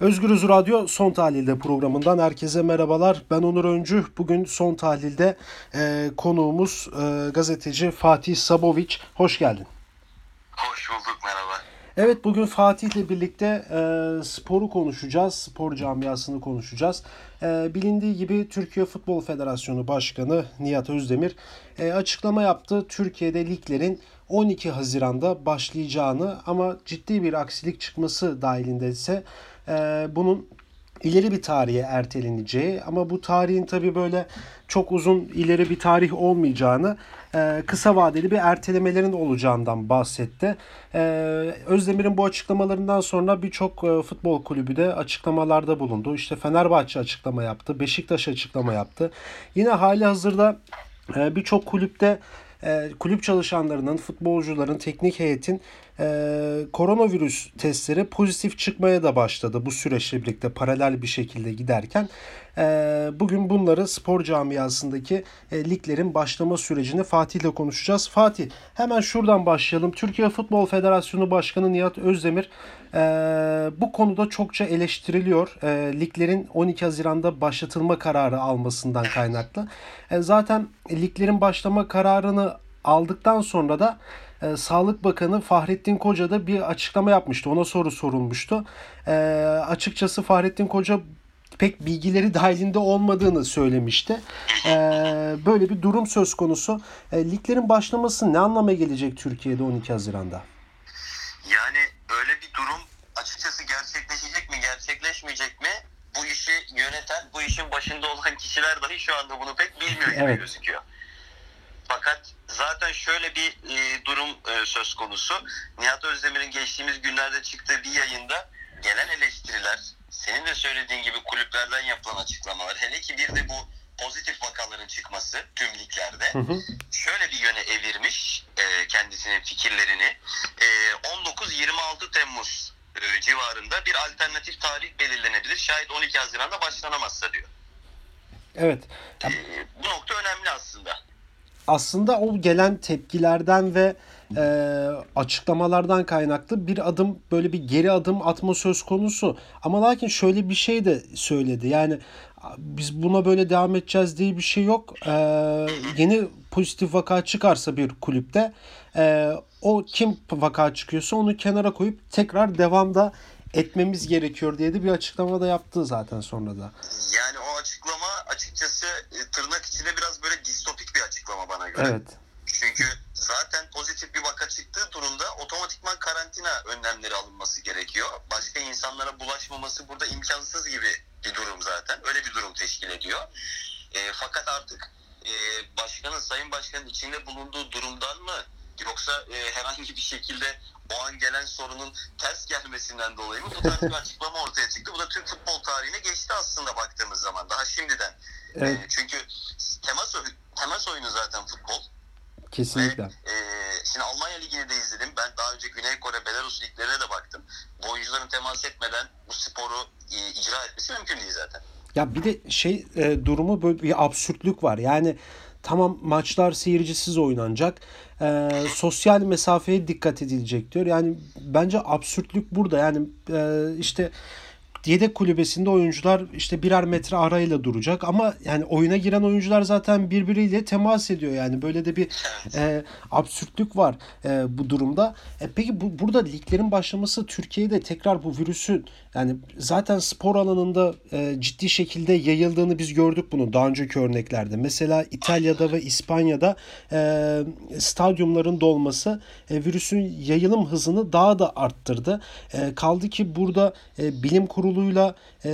Özgürüz Radyo Son Tahlil'de programından herkese merhabalar. Ben Onur Öncü. Bugün Son Tahlil'de e, konuğumuz e, gazeteci Fatih Saboviç. Hoş geldin. Hoş bulduk merhaba. Evet bugün Fatih ile birlikte e, sporu konuşacağız. Spor camiasını konuşacağız. E, bilindiği gibi Türkiye Futbol Federasyonu Başkanı Nihat Özdemir e, açıklama yaptı. Türkiye'de liglerin 12 Haziran'da başlayacağını ama ciddi bir aksilik çıkması dahilinde ise e, bunun ileri bir tarihe erteleneceği ama bu tarihin tabii böyle çok uzun ileri bir tarih olmayacağını e, kısa vadeli bir ertelemelerin olacağından bahsetti. E, Özdemir'in bu açıklamalarından sonra birçok e, futbol kulübü de açıklamalarda bulundu. İşte Fenerbahçe açıklama yaptı, Beşiktaş açıklama yaptı. Yine hali hazırda e, birçok kulüpte kulüp çalışanlarının, futbolcuların, teknik heyetin e, koronavirüs testleri pozitif çıkmaya da başladı bu süreçle birlikte paralel bir şekilde giderken. E, bugün bunları spor camiasındaki e, liglerin başlama sürecini Fatih ile konuşacağız. Fatih hemen şuradan başlayalım. Türkiye Futbol Federasyonu Başkanı Nihat Özdemir e, bu konuda çokça eleştiriliyor. E, liglerin 12 Haziran'da başlatılma kararı almasından kaynaklı. E, zaten liglerin başlama kararını aldıktan sonra da e, Sağlık Bakanı Fahrettin Koca da bir açıklama yapmıştı. Ona soru sorulmuştu. E, açıkçası Fahrettin Koca pek bilgileri dahilinde olmadığını söylemişti. E, böyle bir durum söz konusu. E, liglerin başlaması ne anlama gelecek Türkiye'de 12 Haziran'da? Yani öyle bir durum açıkçası gerçekleşecek mi gerçekleşmeyecek mi? Bu işi yöneten, bu işin başında olan kişiler dahi şu anda bunu pek bilmiyor gibi Evet. gözüküyor. Fakat zaten şöyle bir e, durum e, söz konusu. Nihat Özdemir'in geçtiğimiz günlerde çıktığı bir yayında gelen eleştiriler, senin de söylediğin gibi kulüplerden yapılan açıklamalar, hele ki bir de bu pozitif vakaların çıkması tüm liglerde Hı hı. şöyle bir yöne evirmiş e, kendisinin fikirlerini. E, 19-26 Temmuz e, civarında bir alternatif tarih belirlenebilir. Şayet 12 Haziran'da başlanamazsa diyor. Evet. E, bu nokta önemli aslında. Aslında o gelen tepkilerden ve e, açıklamalardan kaynaklı bir adım böyle bir geri adım atma söz konusu. Ama lakin şöyle bir şey de söyledi. Yani biz buna böyle devam edeceğiz diye bir şey yok. E, yeni pozitif vaka çıkarsa bir kulüpte e, o kim vaka çıkıyorsa onu kenara koyup tekrar devamda etmemiz gerekiyor diye de bir açıklama da yaptı zaten sonra da. Yani o açıklama açıkçası e, tırnak içinde biraz böyle distopik bir açıklama bana göre. Evet. Çünkü zaten pozitif bir vaka çıktığı durumda otomatikman karantina önlemleri alınması gerekiyor. Başka insanlara bulaşmaması burada imkansız gibi bir durum zaten. Öyle bir durum teşkil ediyor. E, fakat artık e, başkanın, sayın başkanın içinde bulunduğu durumdan mı yoksa e, herhangi bir şekilde o an gelen sorunun ters gelmesinden dolayı mı bu tarz bir açıklama ortaya çıktı. Bu da Türk futbol tarihine geçti aslında baktığımız zaman daha şimdiden. Evet. E, çünkü temas, temas oyunu zaten futbol. Kesinlikle. Ve, e, şimdi Almanya Ligi'ni de izledim. Ben daha önce Güney Kore, Belarus liglerine de baktım. Bu oyuncuların temas etmeden bu sporu e, icra etmesi mümkün değil zaten. Ya bir de şey e, durumu böyle bir absürtlük var. Yani tamam maçlar seyircisiz oynanacak. E, sosyal mesafeye dikkat edilecek diyor. Yani bence absürtlük burada. Yani e, işte yedek kulübesinde oyuncular işte birer metre arayla duracak ama yani oyuna giren oyuncular zaten birbiriyle temas ediyor yani böyle de bir e, absürtlük var e, bu durumda. E, peki bu burada liglerin başlaması Türkiye'de tekrar bu virüsün yani zaten spor alanında e, ciddi şekilde yayıldığını biz gördük bunu daha önceki örneklerde. Mesela İtalya'da ve İspanya'da e, stadyumların dolması e, virüsün yayılım hızını daha da arttırdı. E, kaldı ki burada e, bilim kuruluyla e,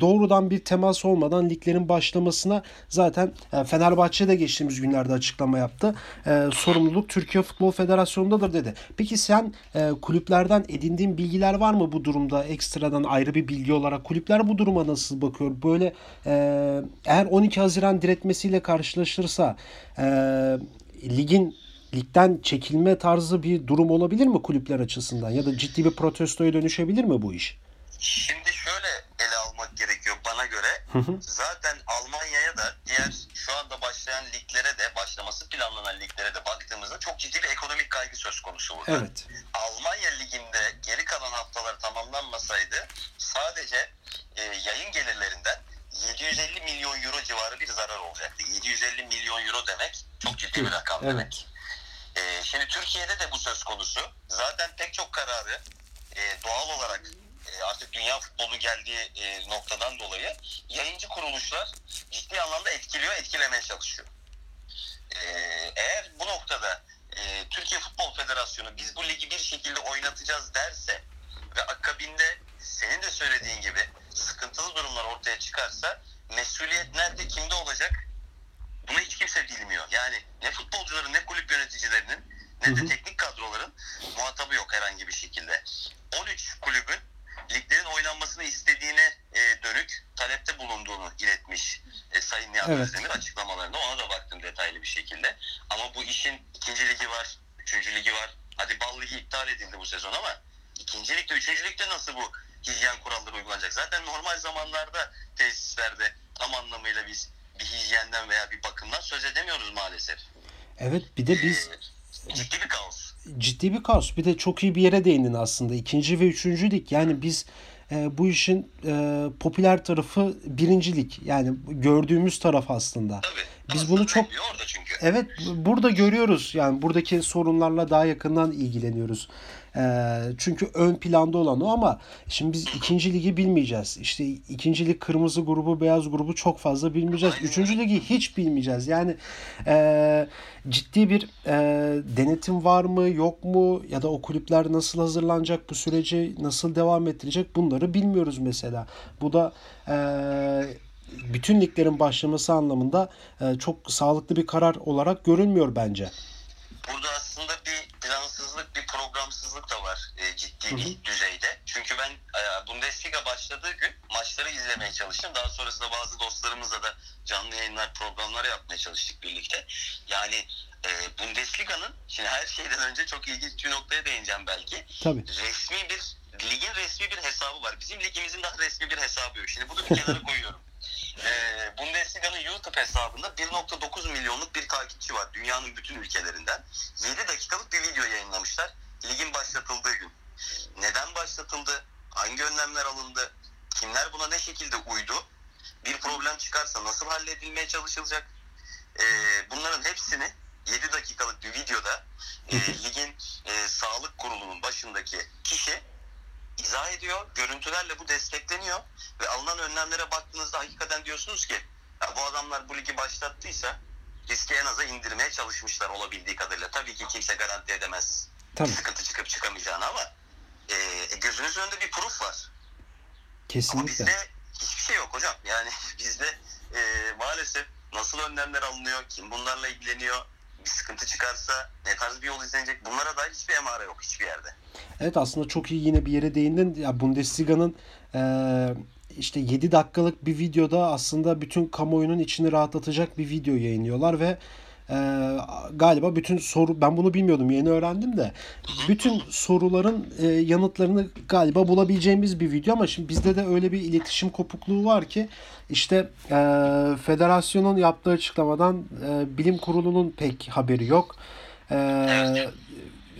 doğrudan bir temas olmadan liglerin başlamasına zaten e, Fenerbahçe de geçtiğimiz günlerde açıklama yaptı. E, sorumluluk Türkiye Futbol Federasyonu'ndadır dedi. Peki sen e, kulüplerden edindiğin bilgiler var mı bu durumda ekstradan ayrı bir bilgi olarak? Kulüpler bu duruma nasıl bakıyor? Böyle e, eğer 12 Haziran diretmesiyle karşılaşırsa e, ligin ligden çekilme tarzı bir durum olabilir mi kulüpler açısından ya da ciddi bir protestoya dönüşebilir mi bu iş? Şimdi Zaten Almanya'ya da diğer şu anda başlayan liglere de başlaması planlanan liglere de baktığımızda çok ciddi bir ekonomik kaygı söz konusu burada. Evet. Almanya liginde geri kalan haftalar tamamlanmasaydı sadece e, yayın gelirlerinden 750 milyon euro civarı bir zarar olacaktı. 750 milyon euro demek çok ciddi bir rakam evet. demek. E, şimdi Türkiye'de de bu söz konusu. Zaten pek çok kararı e, doğal olarak artık dünya futbolunun geldiği e, noktadan dolayı yayıncı kuruluşlar ciddi anlamda etkiliyor, etkilemeye çalışıyor. E, eğer bu noktada e, Türkiye Futbol Federasyonu biz bu ligi bir şekilde oynatacağız derse ve akabinde senin de söylediğin gibi sıkıntılı durumlar ortaya çıkarsa mesuliyet nerede kimde olacak bunu hiç kimse bilmiyor. Yani ne futbolcuların ne kulüp yöneticilerinin ne de teknik Nihat Evet. Özdemir açıklamalarında. Ona da baktım detaylı bir şekilde. Ama bu işin ikinci ligi var, üçüncü ligi var. Hadi bal ligi iptal edildi bu sezon ama ikinci ligde, üçüncü ligde nasıl bu hijyen kuralları uygulanacak? Zaten normal zamanlarda tesislerde tam anlamıyla biz bir hijyenden veya bir bakımdan söz edemiyoruz maalesef. Evet bir de biz Ee, ciddi bir kaos. ciddi bir kaos. Bir de çok iyi bir yere değindin aslında. İkinci ve üçüncü lig. Yani biz e, bu işin e, popüler tarafı birincilik. Yani gördüğümüz taraf aslında. Tabii. Biz bunu çok-. Evet burada görüyoruz yani buradaki sorunlarla daha yakından ilgileniyoruz. Ee, çünkü ön planda olan o ama şimdi biz ikinci ligi bilmeyeceğiz. İşte ikinci lig kırmızı grubu beyaz grubu çok fazla bilmeyeceğiz. Üçüncü ligi hiç bilmeyeceğiz. Yani e, ciddi bir e, denetim var mı yok mu ya da o kulüpler nasıl hazırlanacak bu süreci nasıl devam ettirecek bunları bilmiyoruz mesela. Bu da e, bütün liglerin başlaması anlamında e, çok sağlıklı bir karar olarak görünmüyor bence. Burada aslında bir plansızlık, programsızlık da var e, ciddi bir düzeyde. Çünkü ben e, Bundesliga başladığı gün maçları izlemeye çalıştım. Daha sonrasında bazı dostlarımızla da canlı yayınlar, programlar yapmaya çalıştık birlikte. Yani e, Bundesliga'nın, şimdi her şeyden önce çok ilginç bir noktaya değineceğim belki. Tabii. Resmi bir, ligin resmi bir hesabı var. Bizim ligimizin daha resmi bir hesabı yok. Şimdi bunu bir kenara koyuyorum. E, Bundesliga'nın YouTube hesabında 1.9 milyonluk bir takipçi var dünyanın bütün ülkelerinden. 7 dakikalık bir video yayınlamışlar ligin başlatıldığı gün. Neden başlatıldı? Hangi önlemler alındı? Kimler buna ne şekilde uydu? Bir problem çıkarsa nasıl halledilmeye çalışılacak? Ee, bunların hepsini 7 dakikalık bir videoda e, ligin e, sağlık kurulunun başındaki kişi izah ediyor. Görüntülerle bu destekleniyor ve alınan önlemlere baktığınızda hakikaten diyorsunuz ki ya bu adamlar bu ligi başlattıysa riski en aza indirmeye çalışmışlar olabildiği kadarıyla. Tabii ki kimse garanti edemez Tabii. sıkıntı çıkıp çıkamayacağını ama e, e, gözünüzün önünde bir proof var. Ama Kesinlikle. bizde hiçbir şey yok hocam. Yani bizde e, maalesef nasıl önlemler alınıyor, kim bunlarla ilgileniyor, bir sıkıntı çıkarsa ne tarz bir yol izlenecek bunlara dair hiçbir emare yok hiçbir yerde. Evet aslında çok iyi yine bir yere değindin. Ya Bundesliga'nın e, işte 7 dakikalık bir videoda aslında bütün kamuoyunun içini rahatlatacak bir video yayınlıyorlar ve e, galiba bütün soru ben bunu bilmiyordum yeni öğrendim de bütün soruların e, yanıtlarını galiba bulabileceğimiz bir video ama şimdi bizde de öyle bir iletişim kopukluğu var ki işte e, federasyonun yaptığı açıklamadan e, bilim kurulunun pek haberi yok. E.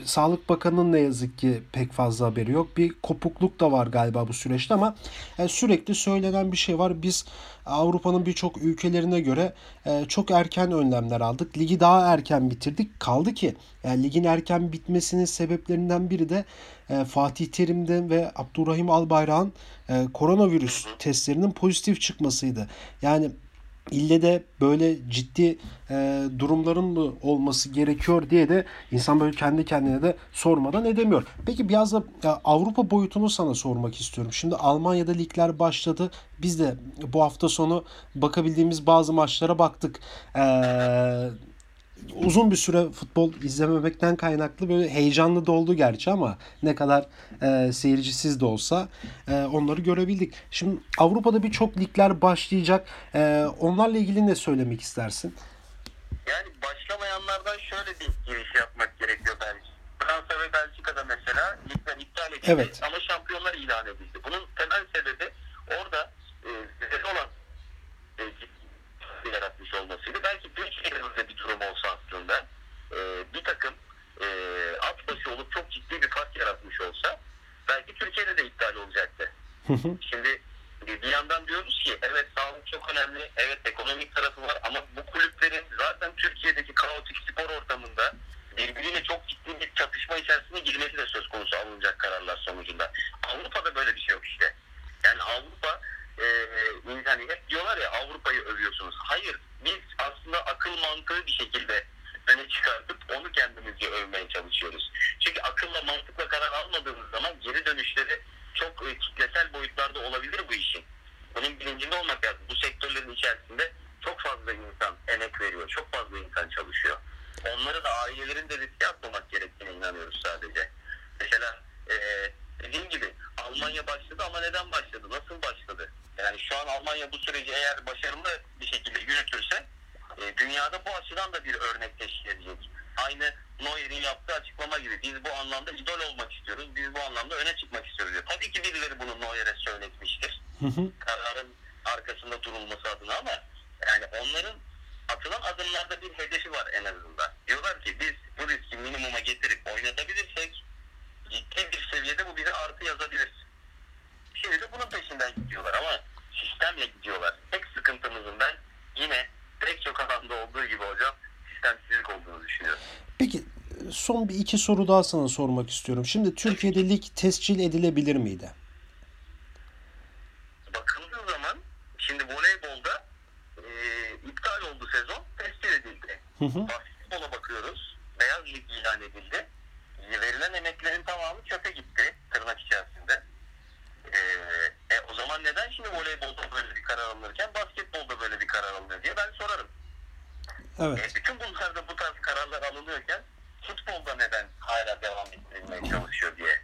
Sağlık Bakanı'nın ne yazık ki pek fazla haberi yok. Bir kopukluk da var galiba bu süreçte ama e, sürekli söylenen bir şey var. Biz Avrupa'nın birçok ülkelerine göre e, çok erken önlemler aldık. Ligi daha erken bitirdik. Kaldı ki yani ligin erken bitmesinin sebeplerinden biri de e, Fatih Terim'den ve Abdurrahim Albayrak'ın e, koronavirüs testlerinin pozitif çıkmasıydı. Yani ille de böyle ciddi e, durumların mı olması gerekiyor diye de insan böyle kendi kendine de sormadan edemiyor. Peki biraz da e, Avrupa boyutunu sana sormak istiyorum. Şimdi Almanya'da ligler başladı. Biz de bu hafta sonu bakabildiğimiz bazı maçlara baktık. Eee uzun bir süre futbol izlememekten kaynaklı böyle heyecanlı da oldu gerçi ama ne kadar e, seyircisiz de olsa e, onları görebildik. Şimdi Avrupa'da birçok ligler başlayacak. E, onlarla ilgili ne söylemek istersin? Yani başlamayanlardan şöyle bir giriş yapmak gerekiyor bence. Fransa ve Belçika'da mesela ligler iptal edildi Evet. ama Mm-hmm. Da ailelerin de riske atmamak gerektiğine inanıyoruz sadece. Mesela e, dediğim gibi Almanya başladı ama neden başladı? Nasıl başladı? Yani şu an Almanya bu süreci eğer başarılı bir şekilde yürütürse e, dünyada bu açıdan da bir örnek teşkil edecek. Aynı Neuer'in yaptığı açıklama gibi biz bu anlamda idol olmak istiyoruz. Biz bu anlamda öne çıkmak istiyoruz. diyor. Tabii ki birileri bunu Neuer'e söyletmiştir. Kararın arkasında durulması adına ama yani onların atılan adımlarda bir hedefi var en azından. Diyorlar ki biz riski minimuma getirip oynatabilirsek ciddi bir seviyede bu bize artı yazabilir. Şimdi de bunun peşinden gidiyorlar ama sistemle gidiyorlar. Tek sıkıntımızın ben yine pek çok alanda olduğu gibi hocam sistemsizlik olduğunu düşünüyorum. Peki son bir iki soru daha sana sormak istiyorum. Şimdi Türkiye'de lig tescil edilebilir miydi? Bakıldığı zaman şimdi voleybolda e, iptal oldu sezon, tescil edildi. Hı hı bakıyoruz. Beyaz lig ilan edildi. Verilen emeklerin tamamı çöpe gitti tırnak içerisinde. Ee, e, o zaman neden şimdi voleybolda böyle bir karar alınırken basketbolda böyle bir karar alınıyor diye ben sorarım. Evet. E, bütün bunlarda bu tarz kararlar alınıyorken futbolda neden hala devam ettirilmeye çalışıyor diye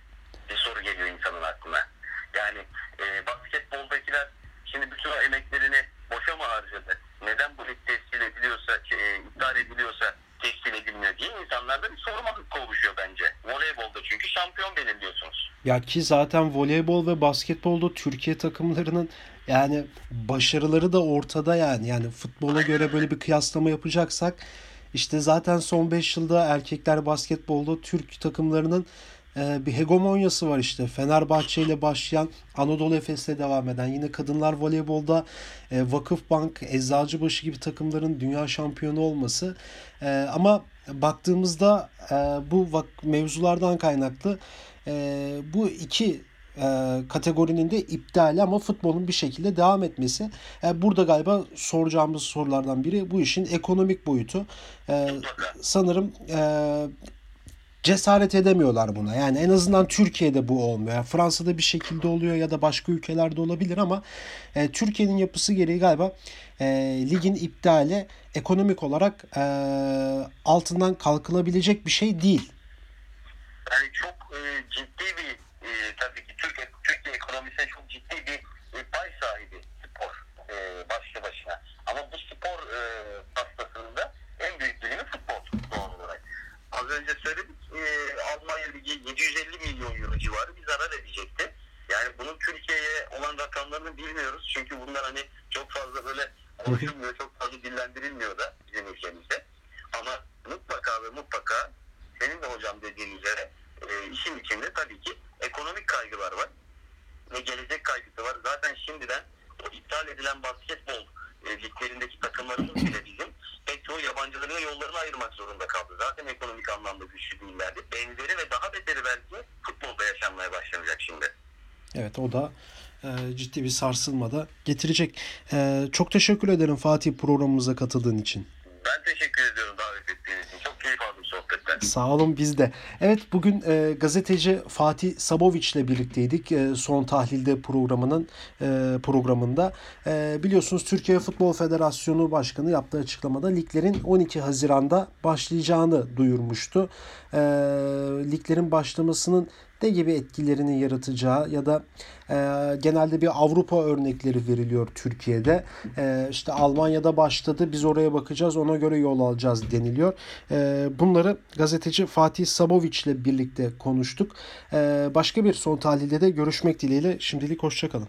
bir soru geliyor insanın aklına. Yani e, basketboldakiler şimdi bütün o emeklerini boşa mı harcadı? Neden bu lig tescil ediliyorsa, e, iptal ediliyorsa tescil edilmiyor diye insanlarda bir sorma hakkı oluşuyor bence. Voleybolda çünkü şampiyon belirliyorsunuz. Ya ki zaten voleybol ve basketbolda Türkiye takımlarının yani başarıları da ortada yani. Yani futbola göre böyle bir kıyaslama yapacaksak işte zaten son 5 yılda erkekler basketbolda Türk takımlarının e, bir hegemonyası var işte. Fenerbahçe ile başlayan Anadolu Efes'le devam eden yine kadınlar voleybolda e, Vakıfbank, Eczacıbaşı gibi takımların dünya şampiyonu olması. E, ama baktığımızda e, bu vak- mevzulardan kaynaklı e, bu iki e, kategorinin de iptali ama futbolun bir şekilde devam etmesi. E, burada galiba soracağımız sorulardan biri bu işin ekonomik boyutu. E, sanırım e, cesaret edemiyorlar buna. Yani en azından Türkiye'de bu olmuyor. Yani Fransa'da bir şekilde oluyor ya da başka ülkelerde olabilir ama e, Türkiye'nin yapısı gereği galiba e, ligin iptali ekonomik olarak e, altından kalkılabilecek bir şey değil. Yani çok e, ciddi bir e, tabii ki Türkiye, Türkiye ekonomisine çok ciddi bir e, pay sahibi spor e, başlı başına. Ama bu spor e, pastasının da en büyük dilimi futbol doğal olarak. Az önce söyledik e, Almanya Ligi 750 milyon euro civarı bir zarar edecekti. Yani bunun Türkiye'ye olan rakamlarını bilmiyoruz. Çünkü bunlar hani çok fazla böyle konuşulmuyor, çok fazla dillendirilmiyor da bizim ülkemizde. Ama mutlaka ve mutlaka senin de hocam dediğin üzere e, işin içinde tabii ki ekonomik kaygılar var ve gelecek kaygısı var. Zaten şimdiden o iptal edilen basketbol e, liglerindeki takımlarımız bile bizim pek çoğu yabancıların yollarını ayırmak zorunda kaldı. Zaten ekonomik anlamda güçlü değillerdi. Benzeri ve daha beteri belki futbolda yaşanmaya başlanacak şimdi. Evet o da e, ciddi bir sarsılma da getirecek. E, çok teşekkür ederim Fatih programımıza katıldığın için. Ben teşekkür ediyorum davet ettiğiniz için. Çok keyif aldım sohbetten. Sağ olun biz de. Evet bugün e, gazeteci Fatih Saboviç ile birlikteydik e, son tahlilde programının e, programında. E, biliyorsunuz Türkiye Futbol Federasyonu Başkanı yaptığı açıklamada liglerin 12 Haziran'da başlayacağını duyurmuştu. E, liglerin başlamasının ne gibi etkilerini yaratacağı ya da e, genelde bir Avrupa örnekleri veriliyor Türkiye'de. E, işte Almanya'da başladı biz oraya bakacağız ona göre yol alacağız deniliyor. E, bunları gazeteci Fatih Saboviç ile birlikte konuştuk. E, başka bir son tahlilde de görüşmek dileğiyle şimdilik hoşçakalın.